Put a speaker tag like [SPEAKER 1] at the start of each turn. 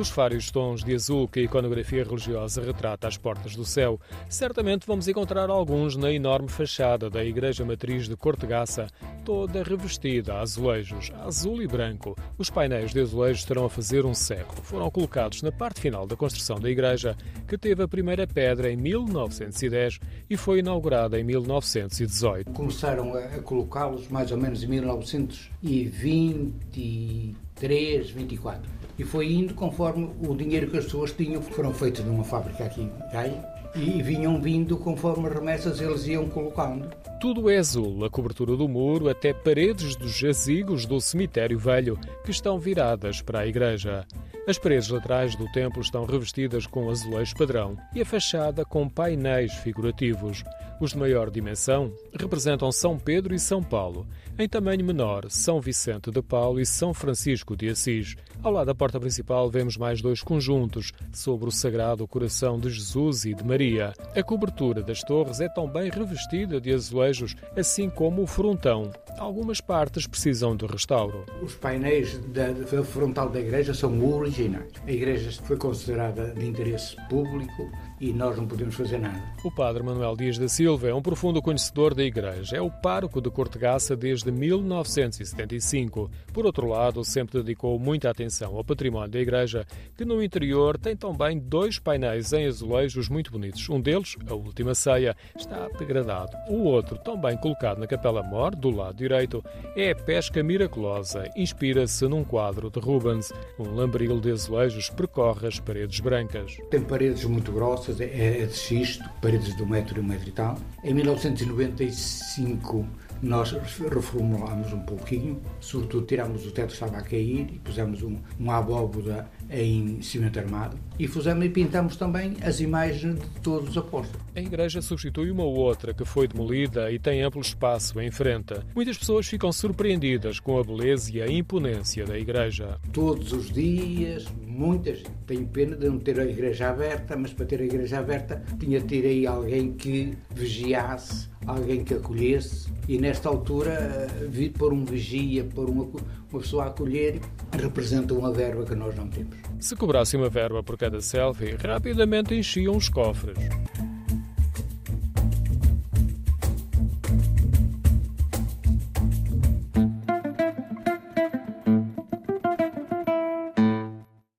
[SPEAKER 1] dos vários tons de azul que a iconografia religiosa retrata às portas do céu, certamente vamos encontrar alguns na enorme fachada da Igreja Matriz de Cortegaça, toda revestida a azulejos, azul e branco. Os painéis de azulejos estarão a fazer um século. Foram colocados na parte final da construção da igreja, que teve a primeira pedra em 1910 e foi inaugurada em 1918.
[SPEAKER 2] Começaram a colocá-los mais ou menos em 1923, 24. E foi indo conforme o dinheiro que as pessoas tinham, foram feitos numa fábrica aqui em Gaia, e vinham vindo conforme remessas eles iam colocando.
[SPEAKER 1] Tudo é azul, a cobertura do muro até paredes dos jazigos do cemitério velho que estão viradas para a igreja. As paredes laterais do templo estão revestidas com azulejo padrão e a fachada com painéis figurativos. Os de maior dimensão representam São Pedro e São Paulo. Em tamanho menor, São Vicente de Paulo e São Francisco de Assis. Ao lado da porta principal vemos mais dois conjuntos sobre o Sagrado Coração de Jesus e de Maria. A cobertura das torres é também revestida de azulejos, assim como o frontão. Algumas partes precisam de restauro.
[SPEAKER 2] Os painéis da, da frontal da igreja são originais. A igreja foi considerada de interesse público e nós não podemos fazer nada.
[SPEAKER 1] O padre Manuel Dias da Silva é um profundo conhecedor da igreja. É o pároco de Cortegaça desde 1975. Por outro lado, sempre dedicou muita atenção ao património da igreja, que no interior tem também dois painéis em azulejos muito bonitos. Um deles, a Última Ceia, está degradado. O outro, também colocado na Capela Mor, do lado direito, é a Pesca Miraculosa. Inspira-se num quadro de Rubens. Um lambril de azulejos percorre as paredes brancas.
[SPEAKER 2] Tem paredes muito grossas é, é de xisto, paredes de um metro e um metro e tal. Em 1995 nós reformulámos um pouquinho, sobretudo tirámos o teto que estava a cair e pusemos um, uma abóboda em cimento armado e fizemos e pintamos também as imagens de todos os apóstolos.
[SPEAKER 1] A igreja substitui uma outra que foi demolida e tem amplo espaço em frente. Muitas pessoas ficam surpreendidas com a beleza e a imponência da igreja.
[SPEAKER 2] Todos os dias, muitas. Tenho pena de não ter a igreja aberta, mas para ter a igreja aberta tinha de ter aí alguém que vigiasse, alguém que acolhesse e nesta altura vir por um vigia, por uma, uma pessoa a acolher, representa uma verba que nós não temos.
[SPEAKER 1] Se cobrasse uma verba por cada selfie, rapidamente enchiam os cofres.